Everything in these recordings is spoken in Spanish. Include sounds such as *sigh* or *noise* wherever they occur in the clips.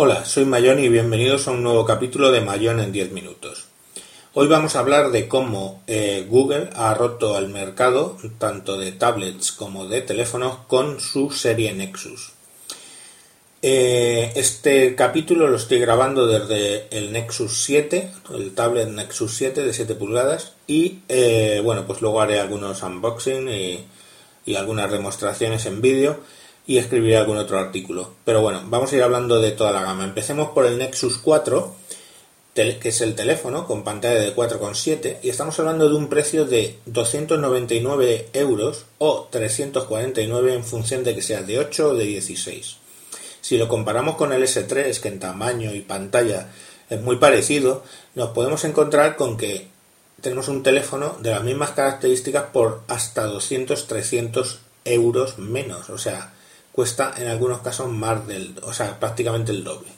Hola, soy Mayón y bienvenidos a un nuevo capítulo de Mayón en 10 minutos. Hoy vamos a hablar de cómo eh, Google ha roto al mercado tanto de tablets como de teléfonos con su serie Nexus. Eh, este capítulo lo estoy grabando desde el Nexus 7, el tablet Nexus 7 de 7 pulgadas y eh, bueno, pues luego haré algunos unboxing y, y algunas demostraciones en vídeo y escribiré algún otro artículo. Pero bueno, vamos a ir hablando de toda la gama. Empecemos por el Nexus 4, que es el teléfono con pantalla de 4,7 y estamos hablando de un precio de 299 euros o 349 en función de que sea de 8 o de 16. Si lo comparamos con el S3, que en tamaño y pantalla es muy parecido, nos podemos encontrar con que tenemos un teléfono de las mismas características por hasta 200-300 euros menos. O sea, cuesta en algunos casos más del, o sea, prácticamente el doble.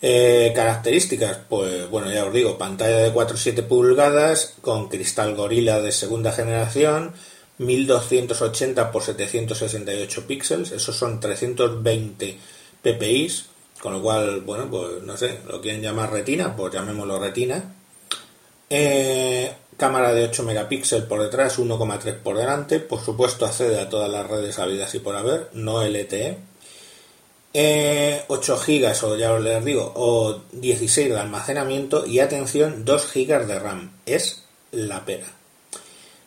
Eh, características, pues bueno, ya os digo, pantalla de 4,7 pulgadas con cristal gorila de segunda generación, 1280 x 768 píxeles, esos son 320 ppi, con lo cual, bueno, pues no sé, lo quieren llamar retina, pues llamémoslo retina. Eh, cámara de 8 megapíxeles por detrás, 1,3 por delante, por supuesto accede a todas las redes habidas y por haber, no LTE. 8 eh, GB o ya os les digo, o 16 de almacenamiento y atención, 2 GB de RAM. Es la pera.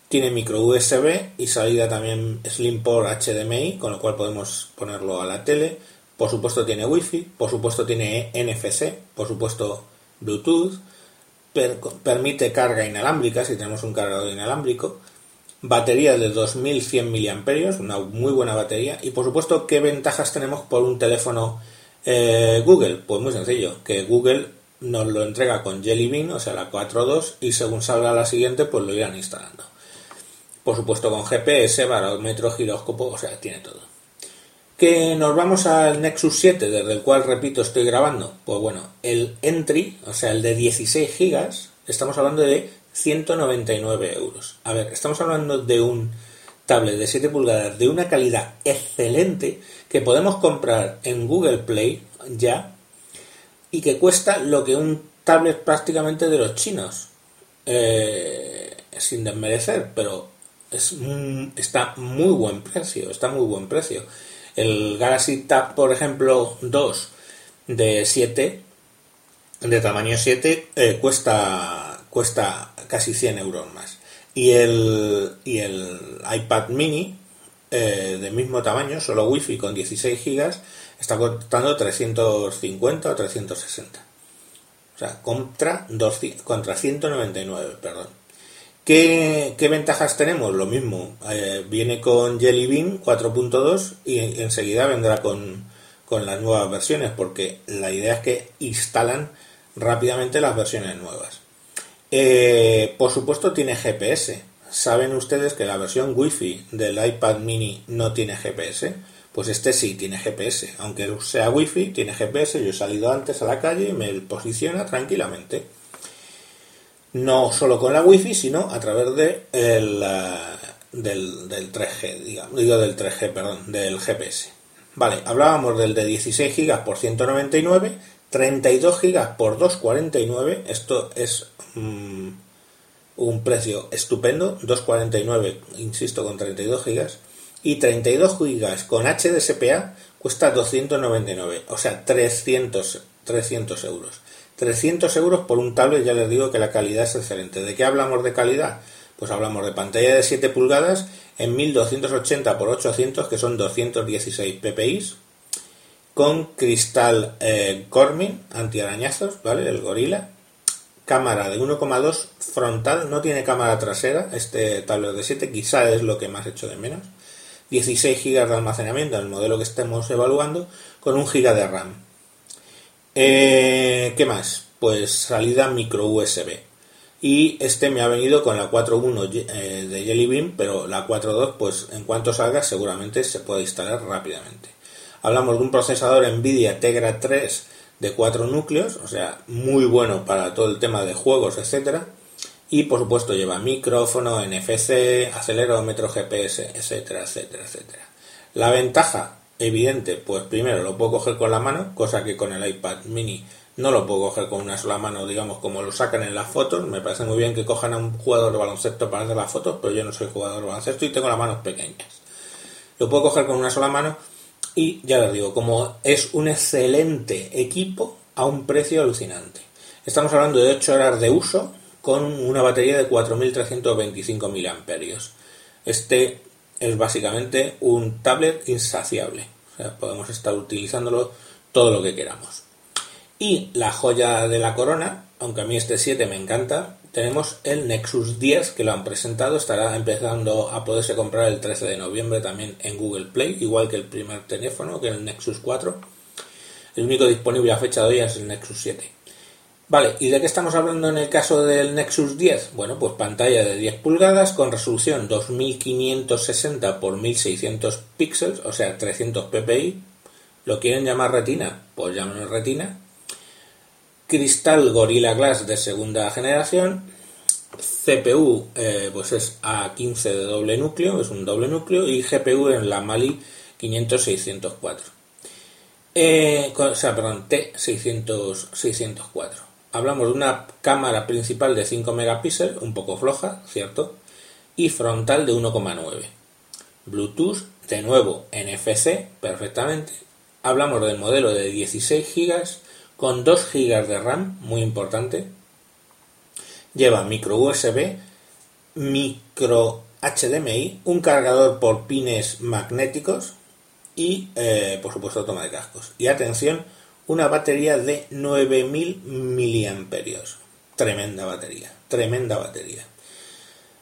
Tiene micro USB y salida también Slim por HDMI, con lo cual podemos ponerlo a la tele. Por supuesto tiene Wi-Fi, por supuesto tiene NFC, por supuesto Bluetooth permite carga inalámbrica si tenemos un cargador inalámbrico, batería de 2100 mAh, una muy buena batería, y por supuesto, ¿qué ventajas tenemos por un teléfono eh, Google? Pues muy sencillo, que Google nos lo entrega con Jelly Bean, o sea, la 4.2, y según salga la siguiente, pues lo irán instalando. Por supuesto, con GPS, barómetro, giróscopo, o sea, tiene todo que nos vamos al Nexus 7, desde el cual, repito, estoy grabando. Pues bueno, el entry, o sea, el de 16 GB, estamos hablando de 199 euros. A ver, estamos hablando de un tablet de 7 pulgadas de una calidad excelente que podemos comprar en Google Play ya y que cuesta lo que un tablet prácticamente de los chinos. Eh, sin desmerecer, pero es, está muy buen precio, está muy buen precio. El Galaxy Tab, por ejemplo, 2 de 7, de tamaño 7, eh, cuesta, cuesta casi 100 euros más. Y el, y el iPad mini, eh, del mismo tamaño, solo Wi-Fi con 16 GB, está costando 350 o 360. O sea, contra, contra 199, perdón. ¿Qué, ventajas tenemos? Lo mismo, eh, viene con Jelly Bean 4.2 y enseguida vendrá con, las nuevas versiones, porque la idea es que instalan rápidamente las versiones nuevas. Eh, por supuesto tiene GPS. ¿Saben ustedes que la versión Wi-Fi del iPad mini no tiene GPS? Pues este sí tiene GPS. Aunque sea Wi-Fi, tiene GPS. Yo he salido antes a la calle y me posiciona tranquilamente no solo con la wifi, sino a través de el, del, del 3G, digamos, digo del 3G, perdón, del GPS. Vale, hablábamos del de 16 GB por 199, 32 GB por 249, esto es mm, un precio estupendo, 249, insisto, con 32 GB, y 32 GB con HDSPA cuesta 299, o sea, 300, 300 euros. 300 euros por un tablet, ya les digo que la calidad es excelente. ¿De qué hablamos de calidad? Pues hablamos de pantalla de 7 pulgadas en 1280 x 800, que son 216 ppi, con cristal eh, Corning antiarañazos, ¿vale? El gorila. Cámara de 1,2 frontal, no tiene cámara trasera, este tablet de 7, quizá es lo que más hecho de menos. 16 GB de almacenamiento, el modelo que estemos evaluando, con 1 GB de RAM. Eh, ¿Qué más? Pues salida micro USB. Y este me ha venido con la 4.1 eh, de Jelly Bean, pero la 4.2, pues en cuanto salga, seguramente se puede instalar rápidamente. Hablamos de un procesador Nvidia Tegra 3 de 4 núcleos, o sea, muy bueno para todo el tema de juegos, etcétera. Y por supuesto lleva micrófono, NFC, acelerómetro, GPS, etcétera, etcétera, etcétera. La ventaja evidente, pues primero lo puedo coger con la mano, cosa que con el iPad mini no lo puedo coger con una sola mano, digamos, como lo sacan en las fotos. Me parece muy bien que cojan a un jugador de baloncesto para hacer las fotos, pero yo no soy jugador de baloncesto y tengo las manos pequeñas. Lo puedo coger con una sola mano y ya les digo, como es un excelente equipo a un precio alucinante. Estamos hablando de 8 horas de uso con una batería de 4.325 mAh. Este es básicamente un tablet insaciable. O sea, podemos estar utilizándolo todo lo que queramos. Y la joya de la corona, aunque a mí este 7 me encanta, tenemos el Nexus 10 que lo han presentado, estará empezando a poderse comprar el 13 de noviembre también en Google Play, igual que el primer teléfono, que el Nexus 4. El único disponible a fecha de hoy es el Nexus 7. Vale, ¿y de qué estamos hablando en el caso del Nexus 10? Bueno, pues pantalla de 10 pulgadas con resolución 2560 x 1600 píxeles, o sea, 300 ppi. ¿Lo quieren llamar retina? Pues llámenlo retina. Cristal Gorilla Glass de segunda generación. CPU, eh, pues es A15 de doble núcleo, es un doble núcleo. Y GPU en la Mali 500-604. Eh, o sea, perdón, T600-604 hablamos de una cámara principal de 5 megapíxeles, un poco floja, ¿cierto? Y frontal de 1,9. Bluetooth, de nuevo NFC, perfectamente. Hablamos del modelo de 16 GB con 2 GB de RAM, muy importante. Lleva micro USB, micro HDMI, un cargador por pines magnéticos y, eh, por supuesto, toma de cascos. Y atención, una batería de 9000 miliamperios. Tremenda batería, tremenda batería.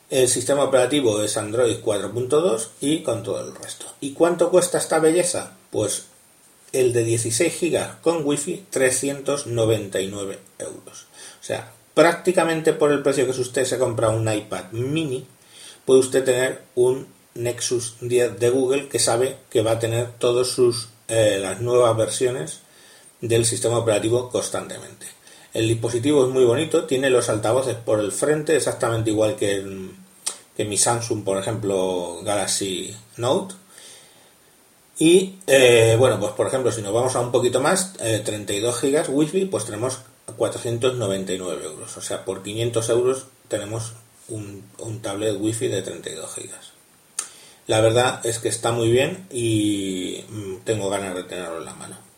El sistema operativo es Android 4.2 y con todo el resto. ¿Y cuánto cuesta esta belleza? Pues el de 16 GB con Wi-Fi 399 euros. O sea, prácticamente por el precio que usted se compra un iPad mini, puede usted tener un Nexus 10 de Google que sabe que va a tener todas eh, las nuevas versiones del sistema operativo constantemente. El dispositivo es muy bonito, tiene los altavoces por el frente, exactamente igual que, que mi Samsung, por ejemplo, Galaxy Note. Y eh, bueno, pues por ejemplo, si nos vamos a un poquito más, 32 GB Wi-Fi, pues tenemos 499 euros. O sea, por 500 euros tenemos un, un tablet Wi-Fi de 32 GB. La verdad es que está muy bien y mm, tengo ganas de tenerlo en la mano.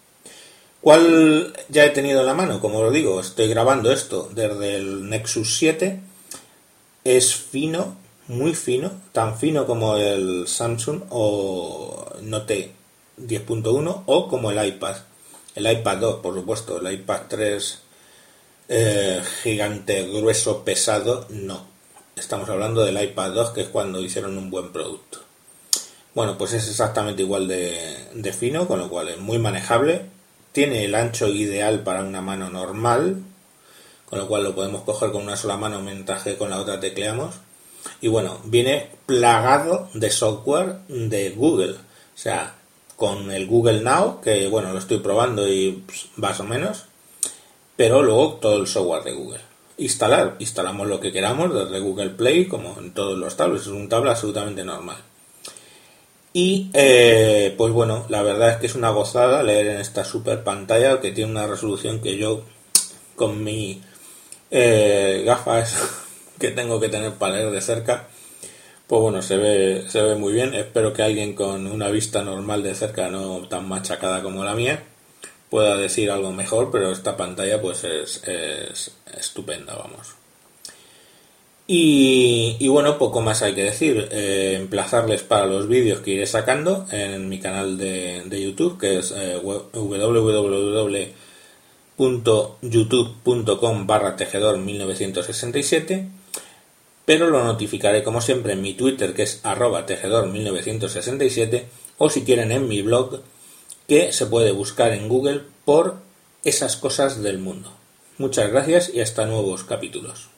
¿Cuál ya he tenido en la mano? Como lo digo, estoy grabando esto desde el Nexus 7. Es fino, muy fino, tan fino como el Samsung o Note 10.1 o como el iPad. El iPad 2, por supuesto, el iPad 3 eh, gigante, grueso, pesado, no. Estamos hablando del iPad 2, que es cuando hicieron un buen producto. Bueno, pues es exactamente igual de fino, con lo cual es muy manejable, tiene el ancho ideal para una mano normal, con lo cual lo podemos coger con una sola mano mientras que con la otra tecleamos. Y bueno, viene plagado de software de Google. O sea, con el Google Now, que bueno, lo estoy probando y pues, más o menos, pero luego todo el software de Google. Instalar, instalamos lo que queramos desde Google Play, como en todos los tablets, es un tablet absolutamente normal. Y eh, pues bueno, la verdad es que es una gozada leer en esta super pantalla que tiene una resolución que yo con mi eh, gafas *laughs* que tengo que tener para leer de cerca, pues bueno, se ve, se ve muy bien. Espero que alguien con una vista normal de cerca, no tan machacada como la mía, pueda decir algo mejor, pero esta pantalla pues es, es estupenda, vamos. Y, bueno, poco más hay que decir. Eh, emplazarles para los vídeos que iré sacando en mi canal de, YouTube, que es eh, www.youtube.com barra tejedor 1967. Pero lo notificaré como siempre en mi Twitter, que es arroba tejedor 1967, o si quieren en mi blog, que se puede buscar en Google por esas cosas del mundo. Muchas gracias y hasta nuevos capítulos.